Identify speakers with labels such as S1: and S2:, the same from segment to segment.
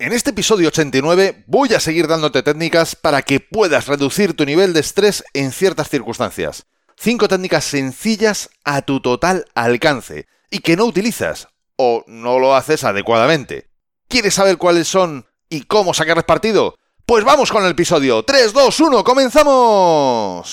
S1: En este episodio 89 voy a seguir dándote técnicas para que puedas reducir tu nivel de estrés en ciertas circunstancias. Cinco técnicas sencillas a tu total alcance y que no utilizas o no lo haces adecuadamente. ¿Quieres saber cuáles son y cómo sacarles partido? Pues vamos con el episodio. 3, 2, 1, comenzamos.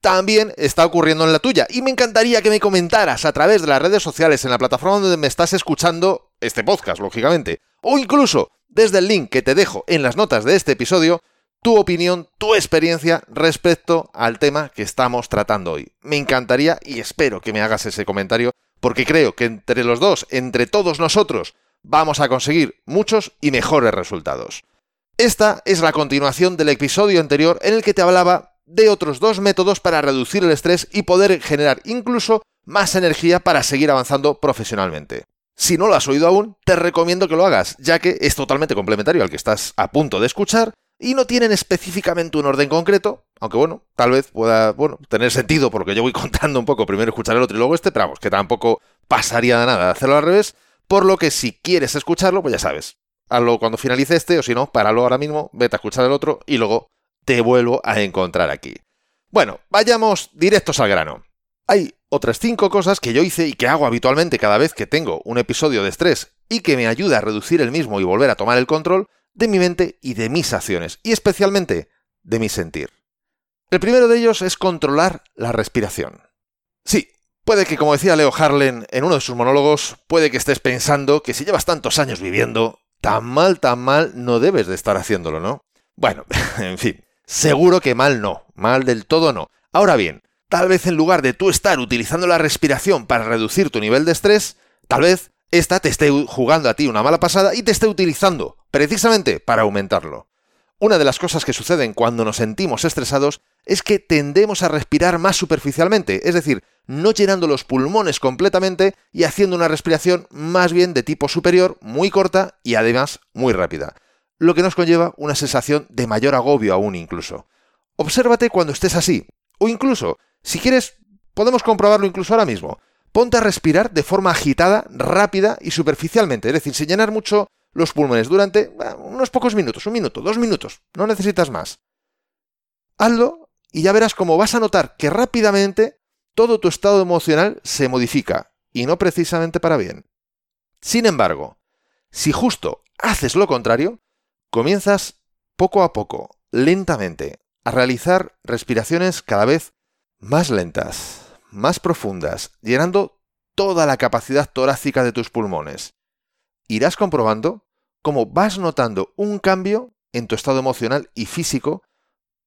S1: también está ocurriendo en la tuya. Y me encantaría que me comentaras a través de las redes sociales en la plataforma donde me estás escuchando este podcast, lógicamente. O incluso desde el link que te dejo en las notas de este episodio, tu opinión, tu experiencia respecto al tema que estamos tratando hoy. Me encantaría y espero que me hagas ese comentario porque creo que entre los dos, entre todos nosotros, vamos a conseguir muchos y mejores resultados. Esta es la continuación del episodio anterior en el que te hablaba de otros dos métodos para reducir el estrés y poder generar incluso más energía para seguir avanzando profesionalmente. Si no lo has oído aún, te recomiendo que lo hagas, ya que es totalmente complementario al que estás a punto de escuchar y no tienen específicamente un orden concreto, aunque bueno, tal vez pueda bueno, tener sentido porque yo voy contando un poco, primero escuchar el otro y luego este, pero vamos, que tampoco pasaría de nada hacerlo al revés, por lo que si quieres escucharlo, pues ya sabes, hazlo cuando finalice este, o si no, páralo ahora mismo, vete a escuchar el otro y luego te vuelvo a encontrar aquí. Bueno, vayamos directos al grano. Hay otras cinco cosas que yo hice y que hago habitualmente cada vez que tengo un episodio de estrés y que me ayuda a reducir el mismo y volver a tomar el control de mi mente y de mis acciones, y especialmente de mi sentir. El primero de ellos es controlar la respiración. Sí, puede que, como decía Leo Harlen en uno de sus monólogos, puede que estés pensando que si llevas tantos años viviendo, tan mal, tan mal, no debes de estar haciéndolo, ¿no? Bueno, en fin, Seguro que mal no, mal del todo no. Ahora bien, tal vez en lugar de tú estar utilizando la respiración para reducir tu nivel de estrés, tal vez esta te esté jugando a ti una mala pasada y te esté utilizando precisamente para aumentarlo. Una de las cosas que suceden cuando nos sentimos estresados es que tendemos a respirar más superficialmente, es decir, no llenando los pulmones completamente y haciendo una respiración más bien de tipo superior, muy corta y además muy rápida lo que nos conlleva una sensación de mayor agobio aún incluso. Obsérvate cuando estés así, o incluso, si quieres, podemos comprobarlo incluso ahora mismo. Ponte a respirar de forma agitada, rápida y superficialmente, es decir, sin llenar mucho los pulmones durante unos pocos minutos, un minuto, dos minutos, no necesitas más. Hazlo y ya verás cómo vas a notar que rápidamente todo tu estado emocional se modifica, y no precisamente para bien. Sin embargo, si justo haces lo contrario, Comienzas poco a poco, lentamente, a realizar respiraciones cada vez más lentas, más profundas, llenando toda la capacidad torácica de tus pulmones. Irás comprobando cómo vas notando un cambio en tu estado emocional y físico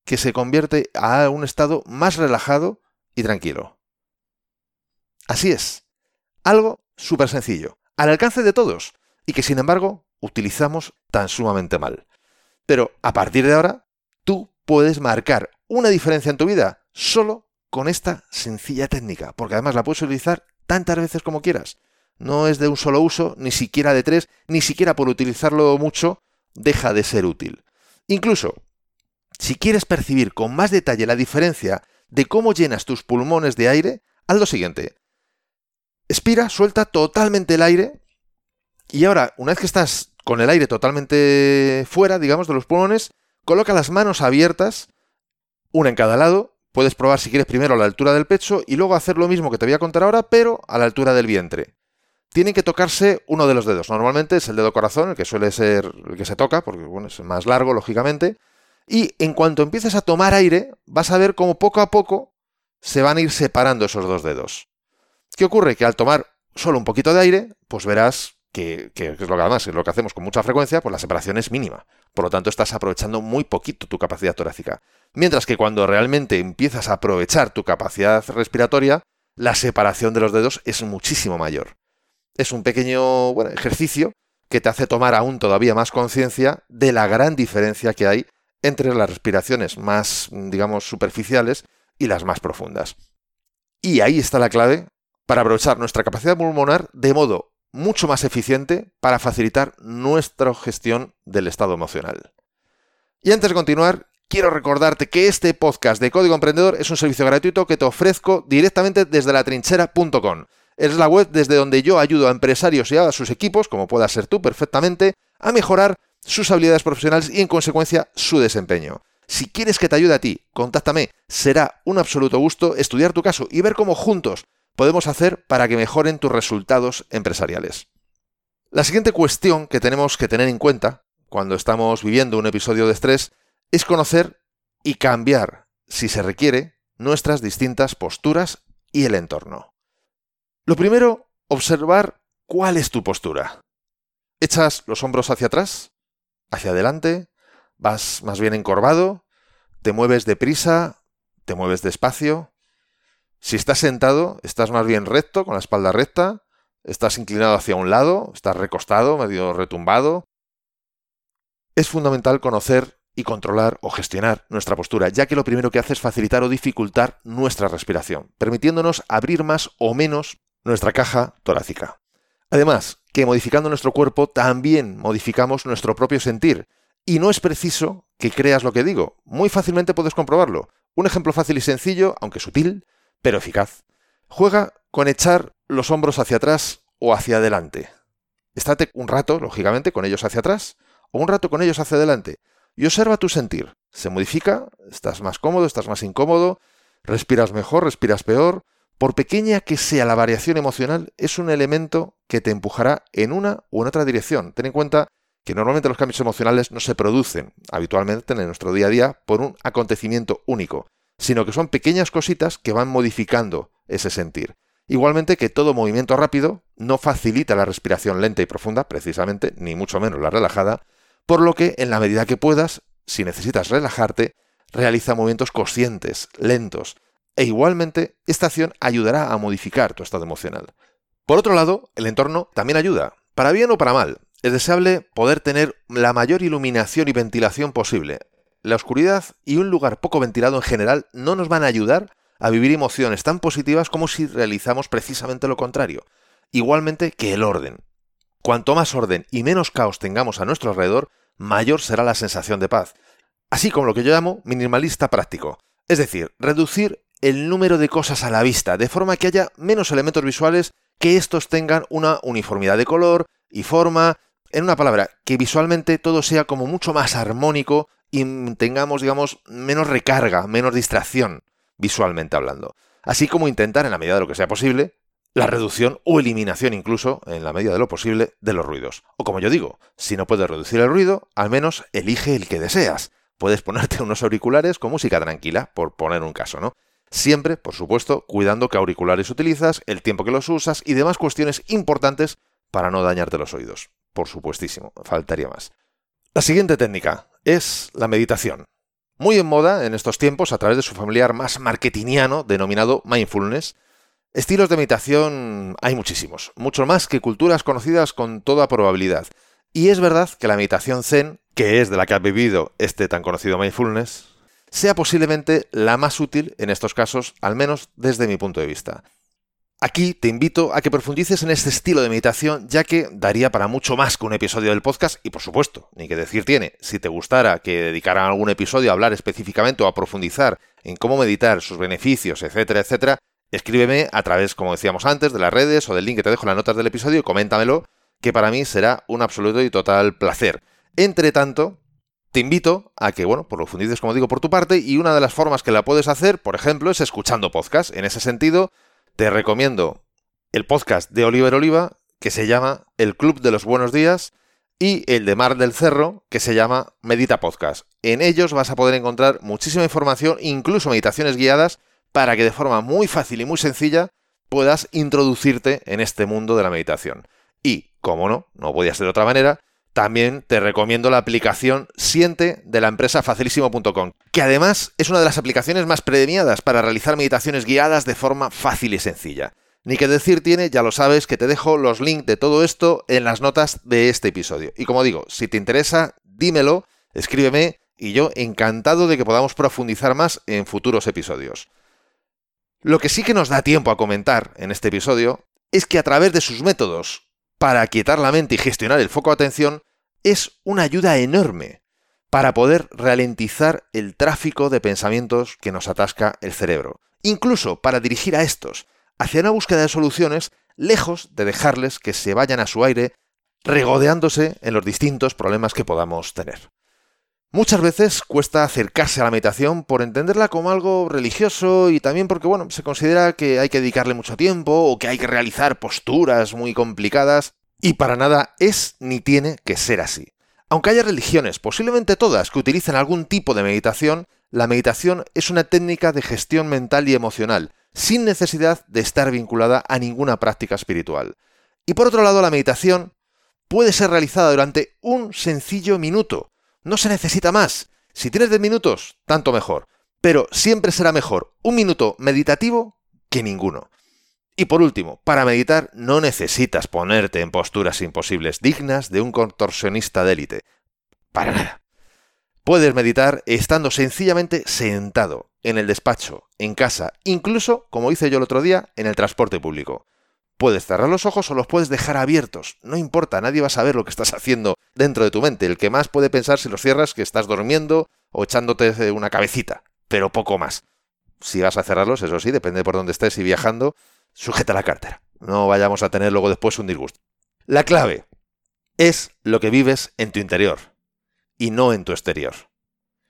S1: que se convierte a un estado más relajado y tranquilo. Así es, algo súper sencillo, al alcance de todos, y que sin embargo utilizamos tan sumamente mal. Pero a partir de ahora, tú puedes marcar una diferencia en tu vida solo con esta sencilla técnica, porque además la puedes utilizar tantas veces como quieras. No es de un solo uso, ni siquiera de tres, ni siquiera por utilizarlo mucho, deja de ser útil. Incluso, si quieres percibir con más detalle la diferencia de cómo llenas tus pulmones de aire, haz lo siguiente. Expira, suelta totalmente el aire y ahora, una vez que estás con el aire totalmente fuera, digamos, de los pulmones, coloca las manos abiertas, una en cada lado. Puedes probar si quieres primero a la altura del pecho y luego hacer lo mismo que te voy a contar ahora, pero a la altura del vientre. Tienen que tocarse uno de los dedos. Normalmente es el dedo corazón, el que suele ser el que se toca, porque bueno, es más largo, lógicamente. Y en cuanto empieces a tomar aire, vas a ver cómo poco a poco se van a ir separando esos dos dedos. ¿Qué ocurre? Que al tomar solo un poquito de aire, pues verás que, es lo que además es lo que hacemos con mucha frecuencia, pues la separación es mínima. Por lo tanto, estás aprovechando muy poquito tu capacidad torácica. Mientras que cuando realmente empiezas a aprovechar tu capacidad respiratoria, la separación de los dedos es muchísimo mayor. Es un pequeño ejercicio que te hace tomar aún todavía más conciencia de la gran diferencia que hay entre las respiraciones más, digamos, superficiales y las más profundas. Y ahí está la clave para aprovechar nuestra capacidad pulmonar de modo mucho más eficiente para facilitar nuestra gestión del estado emocional. Y antes de continuar, quiero recordarte que este podcast de Código Emprendedor es un servicio gratuito que te ofrezco directamente desde la trinchera.com. Es la web desde donde yo ayudo a empresarios y a sus equipos, como puedas ser tú perfectamente, a mejorar sus habilidades profesionales y en consecuencia su desempeño. Si quieres que te ayude a ti, contáctame. Será un absoluto gusto estudiar tu caso y ver cómo juntos podemos hacer para que mejoren tus resultados empresariales. La siguiente cuestión que tenemos que tener en cuenta cuando estamos viviendo un episodio de estrés es conocer y cambiar, si se requiere, nuestras distintas posturas y el entorno. Lo primero, observar cuál es tu postura. ¿Echas los hombros hacia atrás? ¿Hacia adelante? ¿Vas más bien encorvado? ¿Te mueves deprisa? ¿Te mueves despacio? Si estás sentado, estás más bien recto, con la espalda recta, estás inclinado hacia un lado, estás recostado, medio retumbado. Es fundamental conocer y controlar o gestionar nuestra postura, ya que lo primero que hace es facilitar o dificultar nuestra respiración, permitiéndonos abrir más o menos nuestra caja torácica. Además, que modificando nuestro cuerpo también modificamos nuestro propio sentir, y no es preciso que creas lo que digo, muy fácilmente puedes comprobarlo. Un ejemplo fácil y sencillo, aunque sutil, pero eficaz. Juega con echar los hombros hacia atrás o hacia adelante. Estate un rato, lógicamente, con ellos hacia atrás o un rato con ellos hacia adelante y observa tu sentir. ¿Se modifica? ¿Estás más cómodo? ¿Estás más incómodo? ¿Respiras mejor? ¿Respiras peor? Por pequeña que sea la variación emocional, es un elemento que te empujará en una u en otra dirección. Ten en cuenta que normalmente los cambios emocionales no se producen habitualmente en nuestro día a día por un acontecimiento único, sino que son pequeñas cositas que van modificando ese sentir. Igualmente que todo movimiento rápido no facilita la respiración lenta y profunda, precisamente, ni mucho menos la relajada, por lo que en la medida que puedas, si necesitas relajarte, realiza movimientos conscientes, lentos, e igualmente esta acción ayudará a modificar tu estado emocional. Por otro lado, el entorno también ayuda, para bien o para mal. Es deseable poder tener la mayor iluminación y ventilación posible, la oscuridad y un lugar poco ventilado en general no nos van a ayudar a vivir emociones tan positivas como si realizamos precisamente lo contrario. Igualmente que el orden. Cuanto más orden y menos caos tengamos a nuestro alrededor, mayor será la sensación de paz. Así como lo que yo llamo minimalista práctico. Es decir, reducir el número de cosas a la vista, de forma que haya menos elementos visuales que estos tengan una uniformidad de color y forma. En una palabra, que visualmente todo sea como mucho más armónico y tengamos, digamos, menos recarga, menos distracción, visualmente hablando. Así como intentar, en la medida de lo que sea posible, la reducción o eliminación incluso, en la medida de lo posible, de los ruidos. O como yo digo, si no puedes reducir el ruido, al menos elige el que deseas. Puedes ponerte unos auriculares con música tranquila, por poner un caso, ¿no? Siempre, por supuesto, cuidando qué auriculares utilizas, el tiempo que los usas y demás cuestiones importantes para no dañarte los oídos. Por supuestísimo, faltaría más. La siguiente técnica es la meditación. Muy en moda en estos tiempos a través de su familiar más marketingiano denominado mindfulness. Estilos de meditación hay muchísimos, mucho más que culturas conocidas con toda probabilidad. Y es verdad que la meditación zen, que es de la que ha vivido este tan conocido mindfulness, sea posiblemente la más útil en estos casos, al menos desde mi punto de vista. Aquí te invito a que profundices en este estilo de meditación, ya que daría para mucho más que un episodio del podcast y por supuesto, ni que decir tiene, si te gustara que dedicara algún episodio a hablar específicamente o a profundizar en cómo meditar, sus beneficios, etcétera, etcétera, escríbeme a través, como decíamos antes, de las redes o del link que te dejo en las notas del episodio y coméntamelo, que para mí será un absoluto y total placer. Entre tanto, te invito a que, bueno, profundices, como digo, por tu parte, y una de las formas que la puedes hacer, por ejemplo, es escuchando podcast. En ese sentido, te recomiendo el podcast de Oliver Oliva, que se llama El Club de los Buenos Días, y el de Mar del Cerro, que se llama Medita Podcast. En ellos vas a poder encontrar muchísima información, incluso meditaciones guiadas, para que de forma muy fácil y muy sencilla puedas introducirte en este mundo de la meditación. Y, como no, no podía ser de otra manera, también te recomiendo la aplicación Siente de la empresa facilísimo.com, que además es una de las aplicaciones más premiadas para realizar meditaciones guiadas de forma fácil y sencilla. Ni que decir tiene, ya lo sabes, que te dejo los links de todo esto en las notas de este episodio. Y como digo, si te interesa, dímelo, escríbeme y yo encantado de que podamos profundizar más en futuros episodios. Lo que sí que nos da tiempo a comentar en este episodio es que a través de sus métodos para aquietar la mente y gestionar el foco de atención es una ayuda enorme para poder ralentizar el tráfico de pensamientos que nos atasca el cerebro, incluso para dirigir a estos hacia una búsqueda de soluciones lejos de dejarles que se vayan a su aire regodeándose en los distintos problemas que podamos tener. Muchas veces cuesta acercarse a la meditación por entenderla como algo religioso y también porque, bueno, se considera que hay que dedicarle mucho tiempo o que hay que realizar posturas muy complicadas y para nada es ni tiene que ser así. Aunque haya religiones, posiblemente todas, que utilicen algún tipo de meditación, la meditación es una técnica de gestión mental y emocional, sin necesidad de estar vinculada a ninguna práctica espiritual. Y por otro lado, la meditación puede ser realizada durante un sencillo minuto, no se necesita más. Si tienes 10 minutos, tanto mejor. Pero siempre será mejor un minuto meditativo que ninguno. Y por último, para meditar no necesitas ponerte en posturas imposibles dignas de un contorsionista de élite. Para nada. Puedes meditar estando sencillamente sentado, en el despacho, en casa, incluso, como hice yo el otro día, en el transporte público. Puedes cerrar los ojos o los puedes dejar abiertos. No importa, nadie va a saber lo que estás haciendo dentro de tu mente. El que más puede pensar si los cierras que estás durmiendo o echándote una cabecita, pero poco más. Si vas a cerrarlos, eso sí, depende por dónde estés y viajando, sujeta la cartera. No vayamos a tener luego después un disgusto. La clave es lo que vives en tu interior y no en tu exterior.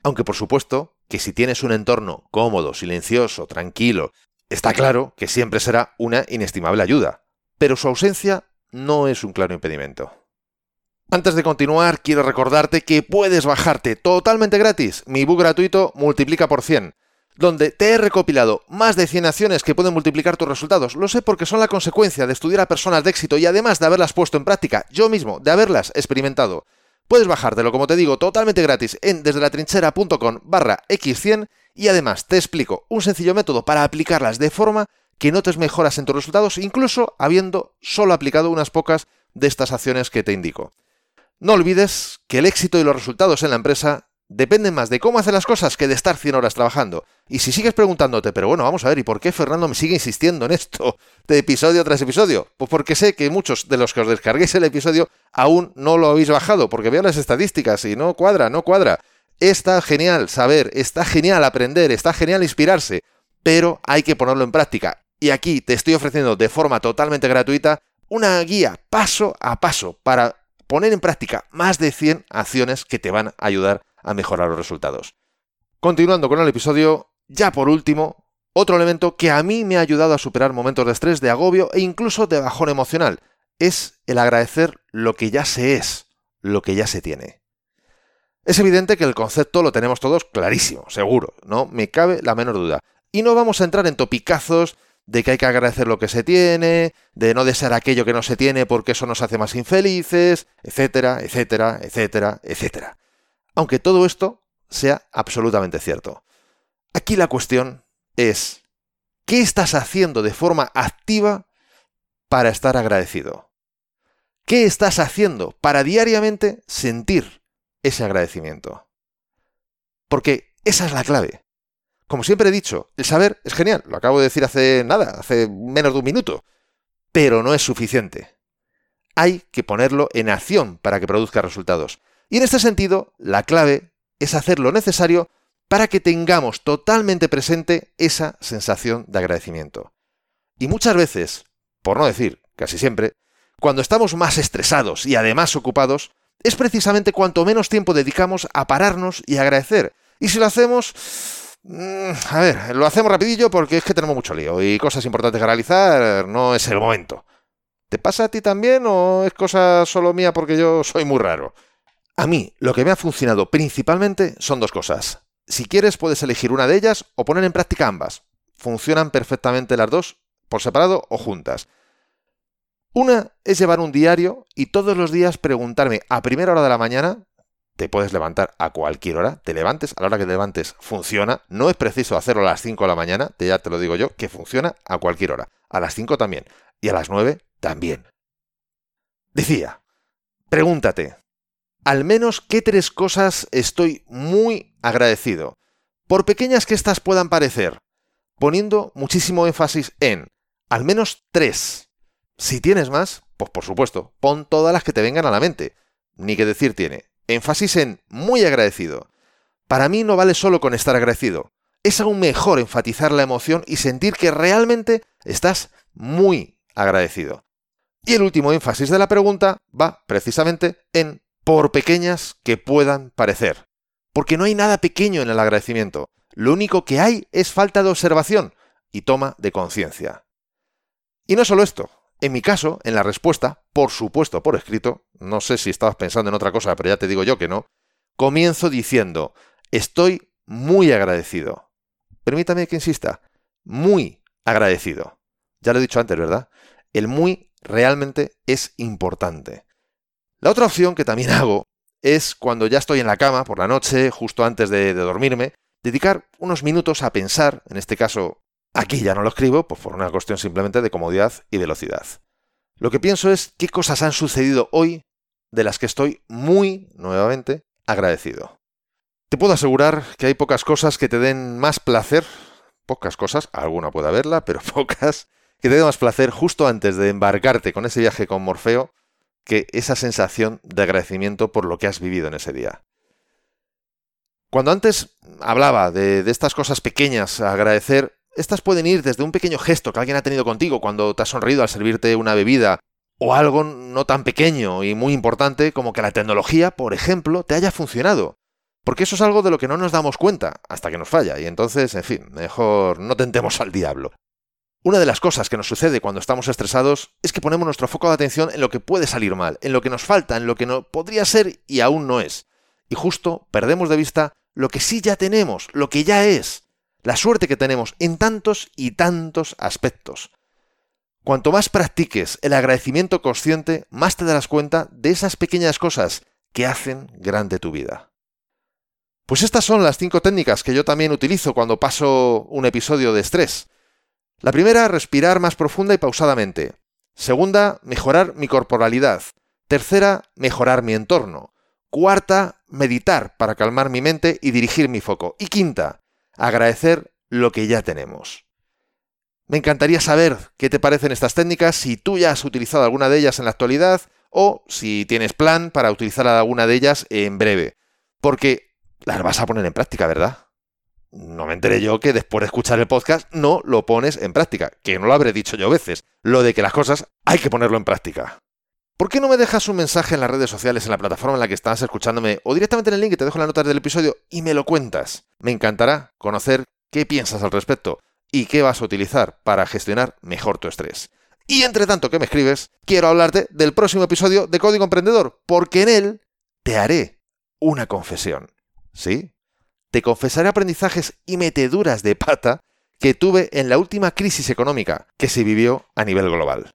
S1: Aunque por supuesto que si tienes un entorno cómodo, silencioso, tranquilo, Está claro que siempre será una inestimable ayuda, pero su ausencia no es un claro impedimento. Antes de continuar, quiero recordarte que puedes bajarte totalmente gratis mi book gratuito Multiplica por 100, donde te he recopilado más de 100 acciones que pueden multiplicar tus resultados. Lo sé porque son la consecuencia de estudiar a personas de éxito y además de haberlas puesto en práctica yo mismo, de haberlas experimentado. Puedes bajártelo, como te digo, totalmente gratis en desde la trinchera.com barra x100 y además te explico un sencillo método para aplicarlas de forma que notes mejoras en tus resultados, incluso habiendo solo aplicado unas pocas de estas acciones que te indico. No olvides que el éxito y los resultados en la empresa dependen más de cómo hacer las cosas que de estar 100 horas trabajando. Y si sigues preguntándote, pero bueno, vamos a ver, ¿y por qué Fernando me sigue insistiendo en esto de episodio tras episodio? Pues porque sé que muchos de los que os descarguéis el episodio aún no lo habéis bajado, porque veo las estadísticas y no cuadra, no cuadra. Está genial saber, está genial aprender, está genial inspirarse, pero hay que ponerlo en práctica. Y aquí te estoy ofreciendo de forma totalmente gratuita una guía paso a paso para poner en práctica más de 100 acciones que te van a ayudar a mejorar los resultados. Continuando con el episodio, ya por último, otro elemento que a mí me ha ayudado a superar momentos de estrés, de agobio e incluso de bajón emocional, es el agradecer lo que ya se es, lo que ya se tiene. Es evidente que el concepto lo tenemos todos clarísimo, seguro, no me cabe la menor duda. Y no vamos a entrar en topicazos de que hay que agradecer lo que se tiene, de no desear aquello que no se tiene porque eso nos hace más infelices, etcétera, etcétera, etcétera, etcétera. Aunque todo esto sea absolutamente cierto. Aquí la cuestión es, ¿qué estás haciendo de forma activa para estar agradecido? ¿Qué estás haciendo para diariamente sentir ese agradecimiento. Porque esa es la clave. Como siempre he dicho, el saber es genial, lo acabo de decir hace nada, hace menos de un minuto, pero no es suficiente. Hay que ponerlo en acción para que produzca resultados. Y en este sentido, la clave es hacer lo necesario para que tengamos totalmente presente esa sensación de agradecimiento. Y muchas veces, por no decir casi siempre, cuando estamos más estresados y además ocupados, es precisamente cuanto menos tiempo dedicamos a pararnos y agradecer. Y si lo hacemos... Mm, a ver, lo hacemos rapidillo porque es que tenemos mucho lío y cosas importantes que realizar no es el momento. ¿Te pasa a ti también o es cosa solo mía porque yo soy muy raro? A mí, lo que me ha funcionado principalmente son dos cosas. Si quieres, puedes elegir una de ellas o poner en práctica ambas. Funcionan perfectamente las dos, por separado o juntas. Una es llevar un diario y todos los días preguntarme a primera hora de la mañana, te puedes levantar a cualquier hora, te levantes, a la hora que te levantes funciona, no es preciso hacerlo a las 5 de la mañana, te, ya te lo digo yo, que funciona a cualquier hora, a las 5 también, y a las 9 también. Decía, pregúntate, al menos qué tres cosas estoy muy agradecido. Por pequeñas que éstas puedan parecer, poniendo muchísimo énfasis en al menos tres. Si tienes más, pues por supuesto, pon todas las que te vengan a la mente. Ni que decir tiene. Énfasis en muy agradecido. Para mí no vale solo con estar agradecido. Es aún mejor enfatizar la emoción y sentir que realmente estás muy agradecido. Y el último énfasis de la pregunta va precisamente en por pequeñas que puedan parecer. Porque no hay nada pequeño en el agradecimiento. Lo único que hay es falta de observación y toma de conciencia. Y no solo esto. En mi caso, en la respuesta, por supuesto por escrito, no sé si estabas pensando en otra cosa, pero ya te digo yo que no, comienzo diciendo, estoy muy agradecido. Permítame que insista, muy agradecido. Ya lo he dicho antes, ¿verdad? El muy realmente es importante. La otra opción que también hago es cuando ya estoy en la cama por la noche, justo antes de, dormirme, dedicar unos minutos a pensar, en este caso aquí ya no lo escribo, pues por una cuestión simplemente de comodidad y velocidad. Lo que pienso es qué cosas han sucedido hoy de las que estoy muy, nuevamente, agradecido. Te puedo asegurar que hay pocas cosas que te den más placer, pocas cosas, alguna puede haberla, pero pocas, que te den más placer justo antes de embarcarte con ese viaje con Morfeo que esa sensación de agradecimiento por lo que has vivido en ese día. Cuando antes hablaba de, estas cosas pequeñas a agradecer, estas pueden ir desde un pequeño gesto que alguien ha tenido contigo cuando te ha sonreído al servirte una bebida, o algo no tan pequeño y muy importante como que la tecnología, por ejemplo, te haya funcionado. Porque eso es algo de lo que no nos damos cuenta hasta que nos falla, y entonces, en fin, mejor no tentemos al diablo. Una de las cosas que nos sucede cuando estamos estresados es que ponemos nuestro foco de atención en lo que puede salir mal, en lo que nos falta, en lo que no podría ser y aún no es. Y justo perdemos de vista lo que sí ya tenemos, lo que ya es, la suerte que tenemos en tantos y tantos aspectos. Cuanto más practiques el agradecimiento consciente, más te darás cuenta de esas pequeñas cosas que hacen grande tu vida. Pues estas son las cinco técnicas que yo también utilizo cuando paso un episodio de estrés. La primera, respirar más profunda y pausadamente. Segunda, mejorar mi corporalidad. Tercera, mejorar mi entorno. Cuarta, meditar para calmar mi mente y dirigir mi foco. Y quinta, agradecer lo que ya tenemos. Me encantaría saber qué te parecen estas técnicas, si tú ya has utilizado alguna de ellas en la actualidad o si tienes plan para utilizar alguna de ellas en breve. Porque las vas a poner en práctica, ¿verdad? no me enteré yo que después de escuchar el podcast no lo pones en práctica, que no lo habré dicho yo veces, lo de que las cosas hay que ponerlo en práctica. ¿Por qué no me dejas un mensaje en las redes sociales, en la plataforma en la que estás escuchándome, o directamente en el link que te dejo en la nota del episodio y me lo cuentas? Me encantará conocer qué piensas al respecto y qué vas a utilizar para gestionar mejor tu estrés. Y entre tanto que me escribes, quiero hablarte del próximo episodio de Código Emprendedor, porque en él te haré una confesión. ¿Sí? te confesaré aprendizajes y meteduras de pata que tuve en la última crisis económica que se vivió a nivel global.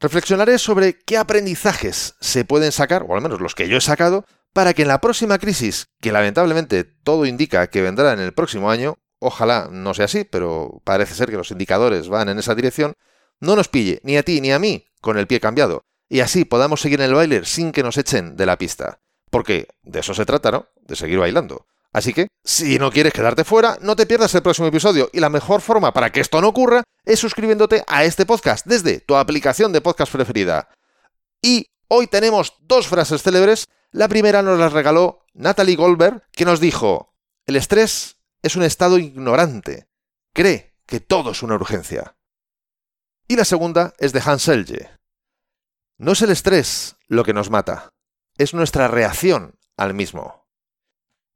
S1: Reflexionaré sobre qué aprendizajes se pueden sacar, o al menos los que yo he sacado, para que en la próxima crisis, que lamentablemente todo indica que vendrá en el próximo año, ojalá no sea así, pero parece ser que los indicadores van en esa dirección, no nos pille ni a ti ni a mí con el pie cambiado, y así podamos seguir en el baile sin que nos echen de la pista. Porque de eso se trata, ¿no? De seguir bailando. Así que, si no quieres quedarte fuera, no te pierdas el próximo episodio. Y la mejor forma para que esto no ocurra es suscribiéndote a este podcast desde tu aplicación de podcast preferida. Y hoy tenemos dos frases célebres. La primera nos la regaló Natalie Goldberg, que nos dijo, el estrés es un estado ignorante. Cree que todo es una urgencia. Y la segunda es de Hans Selye. No es el estrés lo que nos mata, es nuestra reacción al mismo.